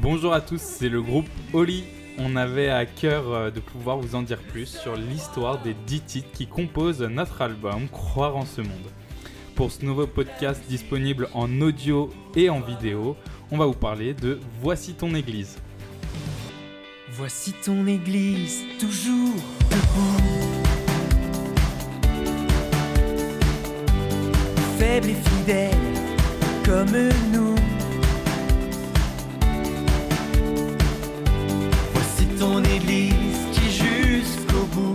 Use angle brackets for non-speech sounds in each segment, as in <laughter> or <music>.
Bonjour à tous, c'est le groupe Oli. On avait à cœur euh, de pouvoir vous en dire plus sur l'histoire des 10 titres qui composent notre album Croire en ce monde. Pour ce nouveau podcast disponible en audio et en vidéo, on va vous parler de Voici ton église. Voici ton église, toujours debout. Faible et fidèle, comme nous. Voici ton église qui jusqu'au bout.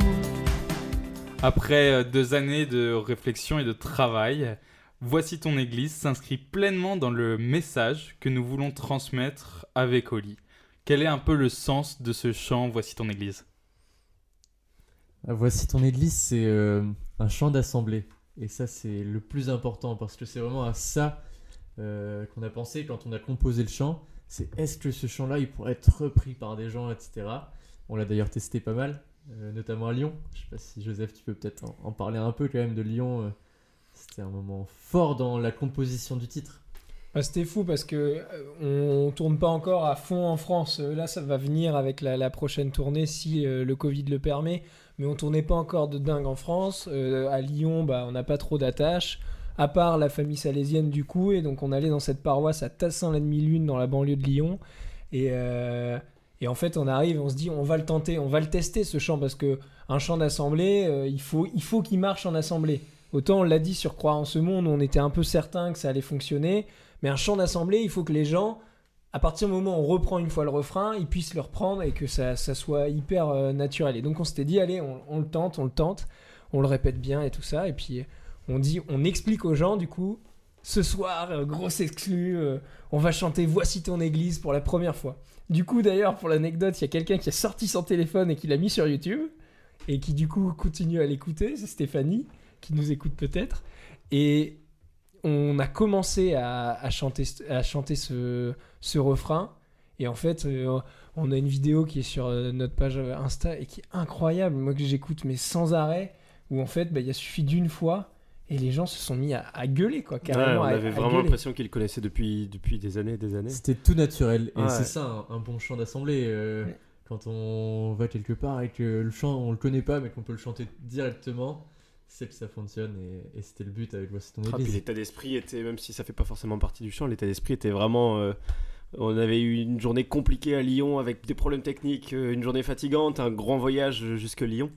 Après euh, deux années de réflexion et de travail, Voici ton église s'inscrit pleinement dans le message que nous voulons transmettre avec Oli. Quel est un peu le sens de ce chant Voici ton église? Ah, Voici ton église, c'est euh, un chant d'assemblée. Et ça, c'est le plus important parce que c'est vraiment à ça euh, qu'on a pensé quand on a composé le chant. C'est est-ce que ce chant-là, il pourrait être repris par des gens, etc. On l'a d'ailleurs testé pas mal, euh, notamment à Lyon. Je sais pas si Joseph, tu peux peut-être en, parler un peu quand même de Lyon. C'était un moment fort dans la composition du titre. Bah, C'était fou parce que euh, on tourne pas encore à fond en France. Euh, Là, ça va venir avec la, prochaine tournée si euh, le Covid le permet. Mais on tournait pas encore de dingue en France. Euh, à Lyon, bah, on n'a pas trop d'attaches. À part la famille salésienne du coup. Et donc on allait dans cette paroisse à Tassin la demi-lune dans la banlieue de Lyon. Et, en fait, on arrive, on se dit, on va le tenter, on va le tester ce chant parce que un chant d'assemblée, il faut, il faut qu'il marche en assemblée. Autant on l'a dit sur Croire en ce monde, on était un peu certain que ça allait fonctionner. Mais un chant d'assemblée, il faut que les gens, à partir du moment où on reprend une fois le refrain, ils puissent le reprendre et que ça, ça soit hyper euh, naturel. Et donc on s'était dit, allez, on, le tente, on le tente, on le répète bien et tout ça. Et puis on dit, on explique aux gens, du coup, ce soir, euh, grosse exclu, euh, on va chanter Voici ton église pour la première fois. Du coup, d'ailleurs, pour l'anecdote, il y a quelqu'un qui a sorti son téléphone et qui l'a mis sur YouTube et qui, du coup, continue à l'écouter. C'est Stéphanie qui nous écoute peut-être. Et on a commencé à, à chanter, à chanter ce, ce refrain. Et en fait, euh, on a une vidéo qui est sur euh, notre page Insta et qui est incroyable, moi que j'écoute mais sans arrêt, où en fait, bah, il a suffi d'une fois et les gens se sont mis à, à gueuler, quoi, Ouais, carrément. on avait à vraiment l'impression qu'il le connaissait depuis, depuis des années et des années. C'était tout naturel. Et Ouais. c'est ça, un, un bon chant d'assemblée. euh, Ouais. Quand on va quelque part et que le chant, on le connaît pas, mais qu'on peut le chanter directement, c'est que ça fonctionne. Et, et c'était le but avec Voici ton Ah, église. l'état d'esprit était, même si ça fait pas forcément partie du chant, l'état d'esprit était vraiment. euh, on avait eu une journée compliquée à Lyon avec des problèmes techniques, euh, une journée fatigante, un grand voyage jusque Lyon.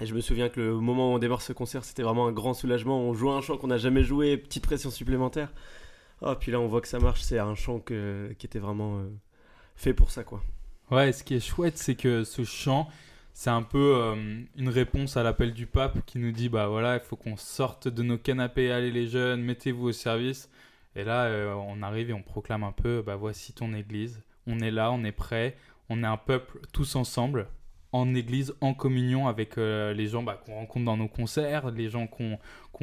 Et je me souviens que le moment où on démarre ce concert, c'était vraiment un grand soulagement. On jouait un chant qu'on n'a jamais joué, petite pression supplémentaire. Ah, puis là, on voit que ça marche. C'est un chant que- qui était vraiment euh, fait pour ça, quoi. Ouais, ce qui est chouette, c'est que ce chant, c'est un peu euh, une réponse à l'appel du pape qui nous dit bah voilà, il faut qu'on sorte de nos canapés, allez les jeunes, mettez-vous au service. Et là, euh, on arrive et on proclame un peu bah voici ton église. On est là, on est prêt, on est un peuple tous ensemble, en église, en communion avec euh, les gens bah, qu'on rencontre dans nos concerts, les gens qu'on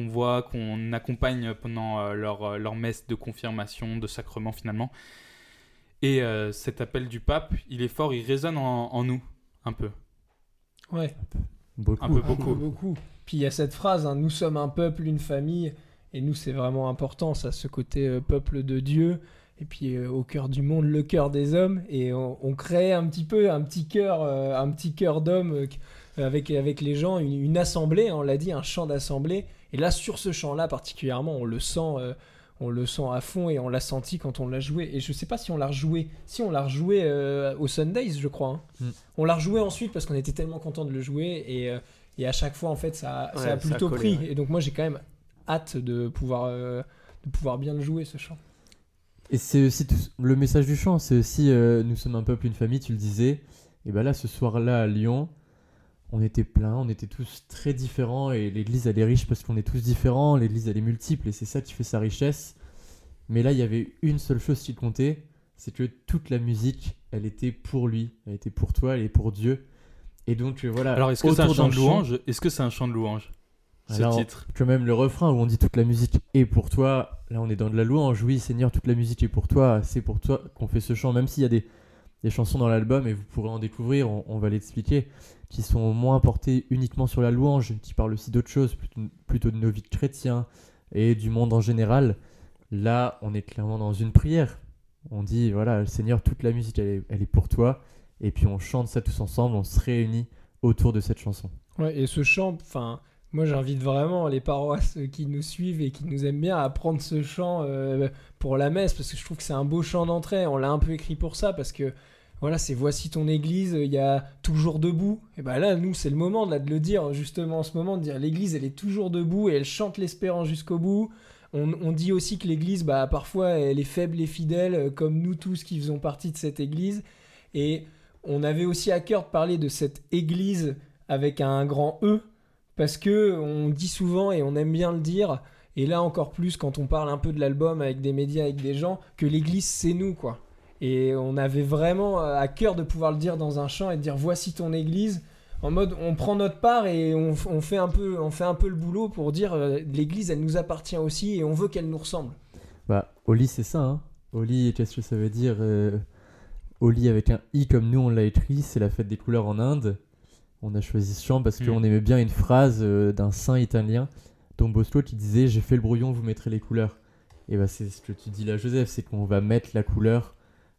voit, qu'on accompagne pendant leur, leur messe de confirmation, de sacrement finalement. Et cet appel du pape, il est fort, il résonne en nous, un peu. Ouais. Beaucoup. Un peu Un beaucoup. peu, beaucoup. Puis il y a cette phrase, hein, nous sommes un peuple, une famille, et nous c'est vraiment important, ça, ce côté euh, peuple de Dieu, et puis euh, au cœur du monde, le cœur des hommes, et on, on crée un petit peu un petit cœur, euh, un petit cœur d'homme euh, avec, avec les gens, une, une assemblée, hein, on l'a dit, un chant d'assemblée, et là sur ce chant-là particulièrement, on le sent. On le sent à fond et on l'a senti quand on l'a joué. Et je sais pas si on l'a rejoué. Si on l'a rejoué euh, au Sundays, je crois. hein. Mm. On l'a rejoué ensuite parce qu'on était tellement content de le jouer et, euh, et à chaque fois en fait ça, a ça a plutôt collé, pris. ouais. Et donc moi j'ai quand même hâte de pouvoir euh, de pouvoir bien le jouer ce chant. Et c'est aussi tout- le message du chant, c'est aussi euh, nous sommes un peuple, une famille, tu le disais. Et ben là, ce soir-là à Lyon, on était plein, on était tous très différents et l'église elle est riche parce qu'on est tous différents, l'église elle est multiple et c'est ça qui fait sa richesse. Mais là, il y avait une seule chose qui comptait, c'est que toute la musique, elle était pour lui, elle était pour toi, elle est pour Dieu. Et donc euh, voilà. Alors, est-ce que c'est un chant de louange? Est-ce que c'est un chant de louange Ce Alors, titre? quand même le refrain où on dit toute la musique est pour toi, là on est dans de la louange, oui Seigneur, toute la musique est pour toi, c'est pour toi qu'on fait ce chant, même s'il y a des, des chansons dans l'album, et vous pourrez en découvrir, on, va l'expliquer, qui sont moins portées uniquement sur la louange, qui parlent aussi d'autres choses, plutôt, de nos vies chrétiens et du monde en général. Là, on est clairement dans une prière. On dit, voilà, Seigneur, toute la musique, elle est, elle est pour toi. Et puis on chante ça tous ensemble, on se réunit autour de cette chanson. Ouais, et ce chant, enfin, moi j'invite vraiment les paroisses qui nous suivent et qui nous aiment bien à prendre ce chant euh, pour la messe parce que je trouve que c'est un beau chant d'entrée. On l'a un peu écrit pour ça parce que voilà, c'est voici ton église, il y a toujours debout. Et ben là, nous, c'est le moment là, de le dire justement en ce moment, de dire l'église elle est toujours debout et elle chante l'espérance jusqu'au bout. On, on dit aussi que l'église, bah, parfois, elle est faible et fidèle, euh, comme nous tous qui faisons partie de cette église. Et on avait aussi à cœur de parler de cette église avec un grand E, parce que on dit souvent et on aime bien le dire, et là encore plus quand on parle un peu de l'album avec des médias, avec des gens, que l'église c'est nous, quoi. Et on avait vraiment euh, à cœur de pouvoir le dire dans un chant et de dire voici ton église. En mode, on prend notre part et on, fait, un peu, on fait un peu le boulot pour dire euh, l'église, elle nous appartient aussi et on veut qu'elle nous ressemble. Bah, Oli, c'est ça, hein. Oli, qu'est-ce que ça veut dire euh, Oli avec un I comme nous on l'a écrit, c'est la fête des couleurs en Inde. On a choisi ce chant parce Mm. qu'on aimait bien une phrase euh, d'un saint italien, Don Bosco, qui disait J'ai fait le brouillon, vous mettrez les couleurs. Et bah, c'est ce que tu dis là, Joseph, c'est qu'on va mettre la couleur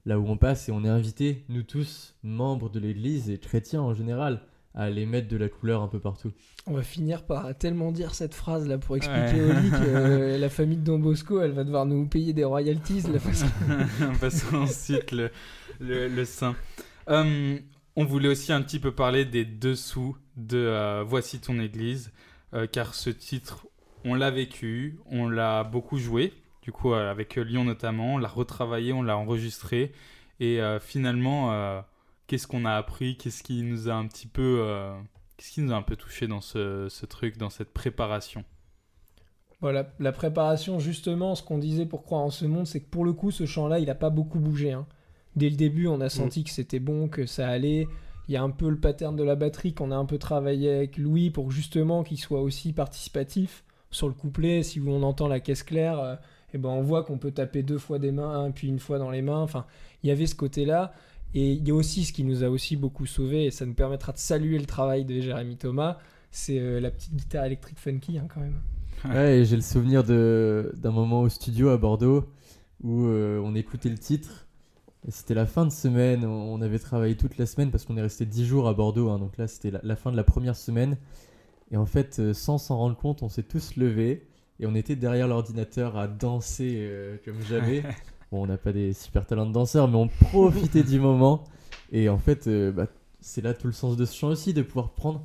là où on passe et on est invité, nous tous, membres de l'église et chrétiens en général, à aller mettre de la couleur un peu partout. On va finir par tellement dire cette phrase là pour expliquer au lit que euh, <laughs> la famille de Don Bosco, elle va devoir nous payer des royalties. Là, parce que- <laughs> Passons ensuite le, le, le sein. Euh, on voulait aussi un petit peu parler des dessous de euh, Voici ton église, euh, car ce titre, on l'a vécu, on l'a beaucoup joué, du coup euh, avec Lyon notamment, on l'a retravaillé, on l'a enregistré, et finalement, qu'est-ce qu'on a appris, qu'est-ce qui nous a un petit peu, qu'est-ce touché dans ce, ce truc, dans cette préparation? Voilà, la préparation, justement, ce qu'on disait pour croire en ce monde, c'est que pour le coup, ce chant-là, il n'a pas beaucoup bougé. hein. Dès le début, on a senti que c'était bon, que ça allait. Il y a un peu le pattern de la batterie qu'on a un peu travaillé avec Louis pour justement qu'il soit aussi participatif. Sur le couplet, si on entend la caisse claire, euh, eh ben on voit qu'on peut taper deux fois des mains, puis une fois dans les mains. Enfin, il y avait ce côté-là. Et il y a aussi ce qui nous a aussi beaucoup sauvé, et ça nous permettra de saluer le travail de Jérémy Thomas, c'est euh, la petite guitare électrique funky hein, quand même. Ouais, et j'ai le souvenir de- d'un moment au studio à Bordeaux où euh, on écoutait le titre. C'était la fin de semaine, on avait travaillé toute la semaine parce qu'on est resté 10 jours à Bordeaux, hein, donc là c'était la, la fin de la première semaine. Et en fait, euh, sans s'en rendre compte, on s'est tous levés et on était derrière l'ordinateur à danser euh, comme jamais. <laughs> Bon, on n'a pas des super talents de danseurs, mais on profitait du moment. Et en fait, euh, bah, c'est là tout le sens de ce chant aussi, de pouvoir prendre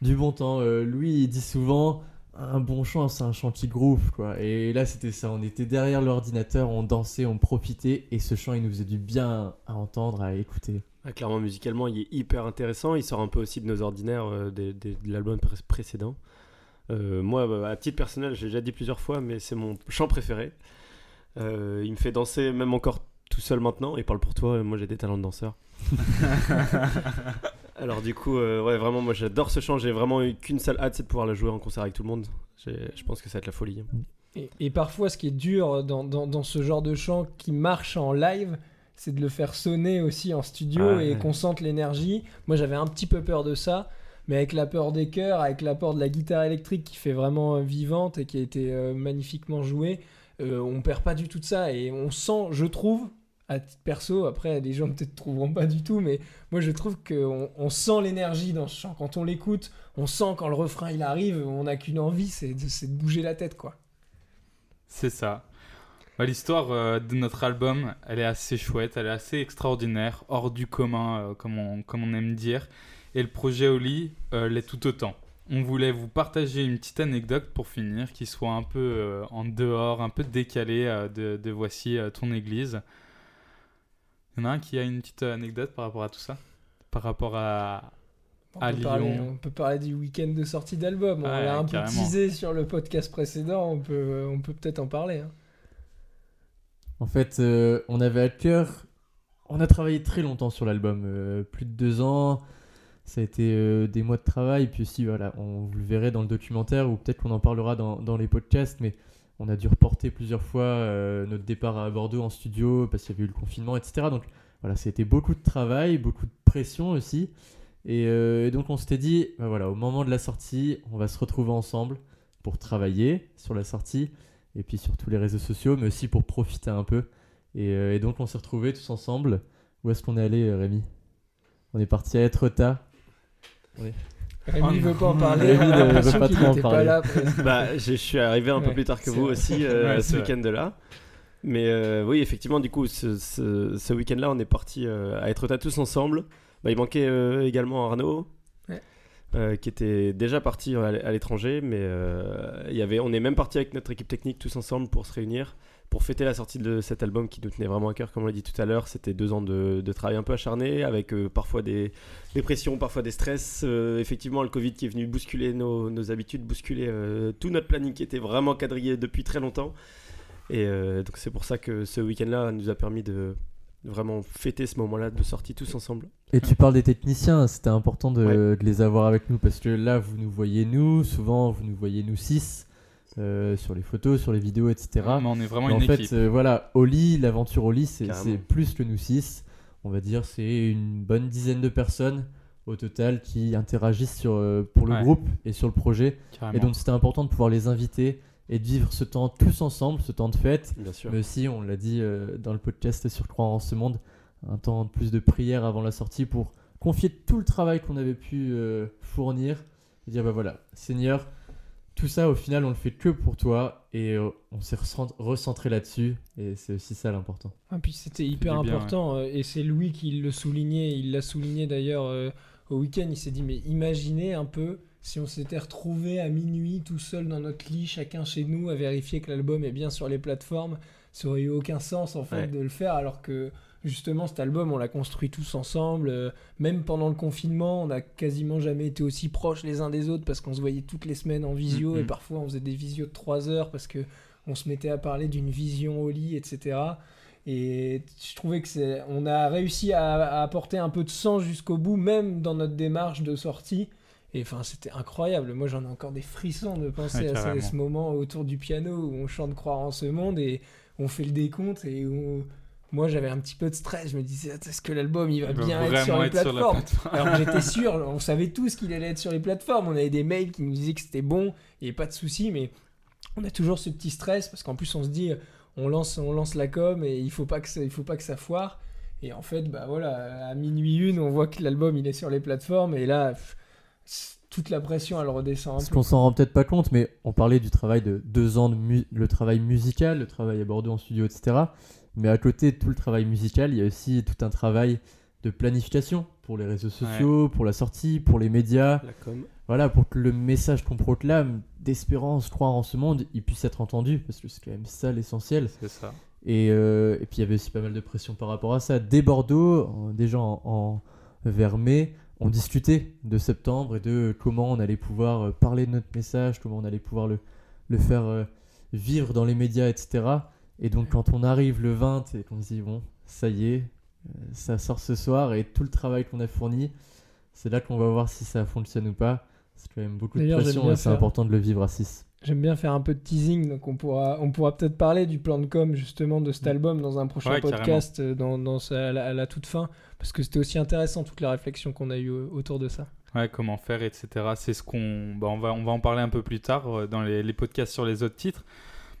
du bon temps. Euh, Louis, il dit souvent, un bon chant, c'est un chant qui groove, quoi. Et là, c'était ça. On était derrière l'ordinateur, on dansait, on profitait. Et ce chant, il nous faisait du bien à entendre, à écouter. Ah, clairement, musicalement, il est hyper intéressant. Il sort un peu aussi de nos ordinaires euh, des- des- de l'album pré- précédent. Euh, moi, bah, à titre personnel, j'ai déjà dit plusieurs fois, mais c'est mon chant préféré. Euh, il me fait danser, même encore tout seul maintenant. Il parle pour toi, moi j'ai des talents de danseur. <laughs> <laughs> Alors, du coup, euh, ouais, vraiment, moi j'adore ce chant. J'ai vraiment eu qu'une seule hâte, c'est de pouvoir la jouer en concert avec tout le monde. Je pense que ça va être la folie. Et, et parfois, ce qui est dur dans, dans- dans ce genre de chant qui marche en live, c'est de le faire sonner aussi en studio Ouais. et qu'on sente l'énergie. Moi, j'avais un petit peu peur de ça, mais avec l'apport des chœurs, avec l'apport de la guitare électrique qui fait vraiment euh, vivante et qui a été euh, magnifiquement jouée, euh, on perd pas du tout de ça et on sent, je trouve, à perso, après les gens <laughs> peut-être trouveront pas du tout, mais moi je trouve qu'on on sent l'énergie dans ce chant. Quand on l'écoute, on sent quand le refrain il arrive, on n'a qu'une envie, c'est de, bouger la tête quoi. C'est ça. Bah, L'histoire euh, de notre album, elle est assez chouette, elle est assez extraordinaire, hors du commun, euh, comme, on, aime dire. Et le projet Oli euh, l'est tout autant. On voulait vous partager une petite anecdote pour finir, qui soit un peu euh, en dehors, un peu décalée de, Voici ton église. Il y en a un qui a une petite anecdote par rapport à tout ça? Par rapport à... On À peut, parler, Lyon. on peut parler du week-end de sortie d'album. on Ouais, l'a un carrément. peu teasé sur le podcast précédent. On peut, on peut peut-être en parler. hein. En fait, euh, on avait à cœur. On a travaillé très longtemps sur l'album, euh, plus de deux ans. Ça a été euh, des mois de travail. Puis aussi, voilà, on vous le verrez dans le documentaire ou peut-être qu'on en parlera dans, dans les podcasts. Mais on a dû reporter plusieurs fois euh, notre départ à Bordeaux en studio parce qu'il y avait eu le confinement, etc. Donc voilà, c'était beaucoup de travail, beaucoup de pression aussi. Et, euh, donc on s'était dit, bah voilà, au moment de la sortie, on va se retrouver ensemble pour travailler sur la sortie, et puis sur tous les réseaux sociaux, mais aussi pour profiter un peu. Et, euh, donc on s'est retrouvés tous ensemble. Où est-ce qu'on est allé, Rémi? On est parti à Etretat. Rémi Oh ne veut pas en parler. Rémi ne <laughs> veut pas trop en parler. là. Bah, je suis arrivé un peu plus tard que vous vrai. aussi euh, Ouais, ce c'est vrai. week-end-là. Mais euh, oui, effectivement, du coup, ce, ce- ce week-end-là, on est parti euh, à être tous ensemble. Bah, il manquait euh, également Arnaud, Ouais. euh, qui était déjà parti à l'étranger, mais euh, il y avait, on est même parti avec notre équipe technique tous ensemble pour se réunir, pour fêter la sortie de cet album qui nous tenait vraiment à cœur, comme on l'a dit tout à l'heure. C'était deux ans de, de travail un peu acharné, avec euh, parfois des, des pressions, parfois des stress. Euh, effectivement, le Covid qui est venu bousculer nos, nos habitudes, bousculer euh, tout notre planning qui était vraiment quadrillé depuis très longtemps. Et donc c'est pour ça que ce week-end-là nous a permis de de vraiment fêter ce moment-là de sortie tous ensemble. Et tu parles des techniciens, c'était important de, Ouais. de les avoir avec nous parce que là, vous nous voyez nous, souvent vous nous voyez nous six euh, sur les photos, sur les vidéos, etc. Mais on est vraiment Mais en fait, euh, voilà, Oli, l'aventure Oli, c'est Carrément. c'est plus que nous six. On va dire c'est une bonne dizaine de personnes au total qui interagissent sur, euh, pour le Ouais. groupe et sur le projet. carrément. Et donc c'était important de pouvoir les inviter et de vivre ce temps tous ensemble, ce temps de fête. Bien sûr. Mais aussi, on l'a dit euh, dans le podcast sur Croire en ce monde, un temps de plus de prière avant la sortie pour confier tout le travail qu'on avait pu euh, fournir et dire bah voilà, Seigneur, tout ça au final on le fait que pour toi et euh, on s'est recent- recentré là-dessus et c'est aussi ça l'important. Ah, puis c'était hyper bien, important euh, et c'est Louis qui le soulignait. Il l'a souligné d'ailleurs euh, au week-end. Il s'est dit mais imaginez un peu si on s'était retrouvé à minuit tout seul dans notre lit, chacun chez nous, à vérifier que l'album est bien sur les plateformes. Ça aurait eu aucun sens en fait Ouais. de le faire alors que justement cet album on l'a construit tous ensemble. Euh, même pendant le confinement, on n'a quasiment jamais été aussi proches les uns des autres parce qu'on se voyait toutes les semaines en visio Mhm. et parfois on faisait des visios de 3 heures parce que on se mettait à parler d'une vision au lit, etc. Et je trouvais que c'est, on a réussi à, à apporter un peu de sens jusqu'au bout, même dans notre démarche de sortie. Et enfin, c'était incroyable. Moi, j'en ai encore des frissons de penser Ouais, à ce, moment autour du piano où on chante Croire en ce monde et on fait le décompte. Et où moi, j'avais un petit peu de stress. Je me disais, est-ce que l'album il va Il bien être sur les être sur plateformes plateforme. alors j'étais <laughs> sûr, on savait tous qu'il allait être sur les plateformes. On avait des mails qui nous disaient que c'était bon, il n'y avait pas de souci, mais on a toujours ce petit stress parce qu'en plus on se dit, on lance, on lance la com et il faut pas que ça, il faut pas que ça foire. Et en fait, bah voilà, à minuit une, on voit que l'album il est sur les plateformes et là, pff, toute la pression elle redescend un Parce qu'on s'en rend peut-être pas compte, mais on parlait du travail de deux ans de mu- le travail musical, le travail à Bordeaux en studio, etc. Mais à côté de tout le travail musical, il y a aussi tout un travail de planification pour les réseaux sociaux, pour la sortie, pour les médias. La com. Voilà, pour que le message qu'on proclame d'espérance, croire en ce monde, il puisse être entendu, parce que c'est quand même ça l'essentiel. C'est ça. Et, euh, et puis il y avait aussi pas mal de pression par rapport à ça. Dès Bordeaux, en- déjà en, en- vers mai, on discutait de septembre et de comment on allait pouvoir euh, parler de notre message, comment on allait pouvoir le, le faire euh, vivre dans les médias, etc. Et donc quand on arrive le 20 et qu'on se dit, bon, ça y est, euh, ça sort ce soir et tout le travail qu'on a fourni, c'est là qu'on va voir si ça fonctionne ou pas. C'est quand même beaucoup de pression et c'est important de le vivre à 6. J'aime bien faire un peu de teasing, donc on pourra, on pourra peut-être parler du plan de com justement de cet album dans un prochain Ouais, podcast euh, dans, dans sa- à, la, à la toute fin, parce que c'était aussi intéressant toute la réflexion qu'on a eue autour de ça. Ouais, comment faire, etc. C'est ce qu'on. Bah, on, va, on va en parler un peu plus tard euh, dans les, les podcasts sur les autres titres.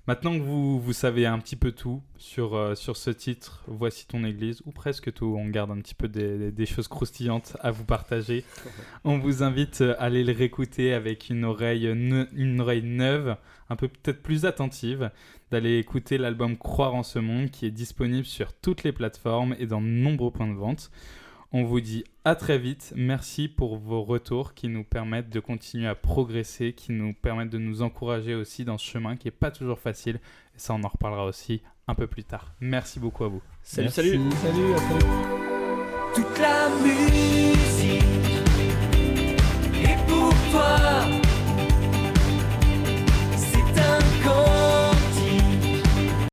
Maintenant que vous, vous savez un petit peu tout sur, euh, sur ce titre, Voici ton église, ou presque tout, on garde un petit peu des, des- des choses croustillantes à vous partager. <laughs> On vous invite euh, à aller le réécouter avec une oreille, ne- une oreille neuve, un peu peut-être plus attentive, d'aller écouter l'album Croire en ce monde qui est disponible sur toutes les plateformes et dans de nombreux points de vente. On vous dit à très vite. Merci pour vos retours qui nous permettent de continuer à progresser, qui nous permettent de nous encourager aussi dans ce chemin qui n'est pas toujours facile. Et ça, on en reparlera aussi un peu plus tard. Merci beaucoup à vous. Salut, salut. Salut, à Toute la musique.